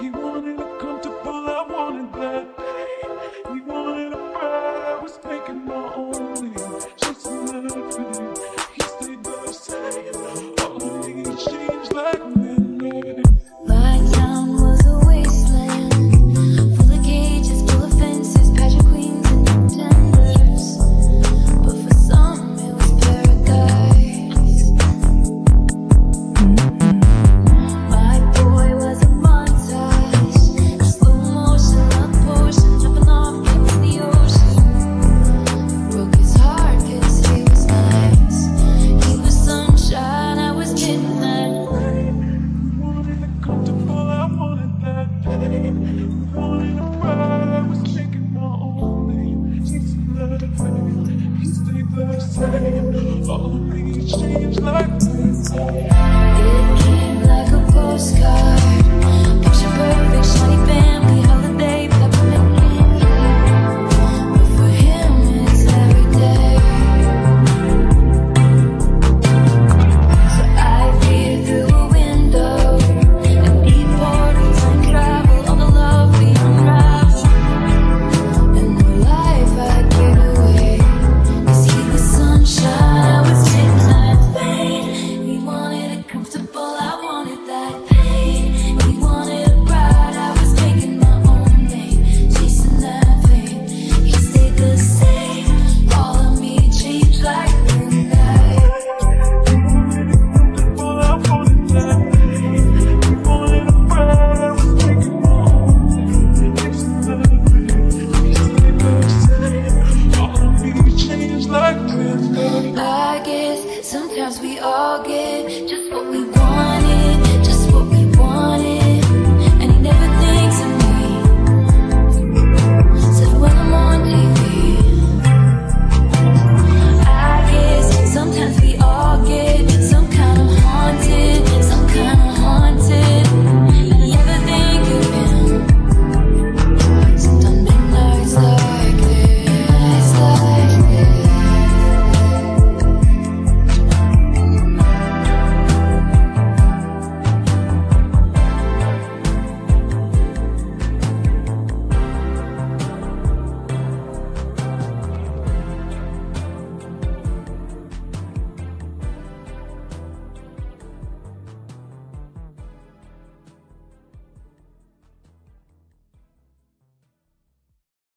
He wanted same. All these seems like this.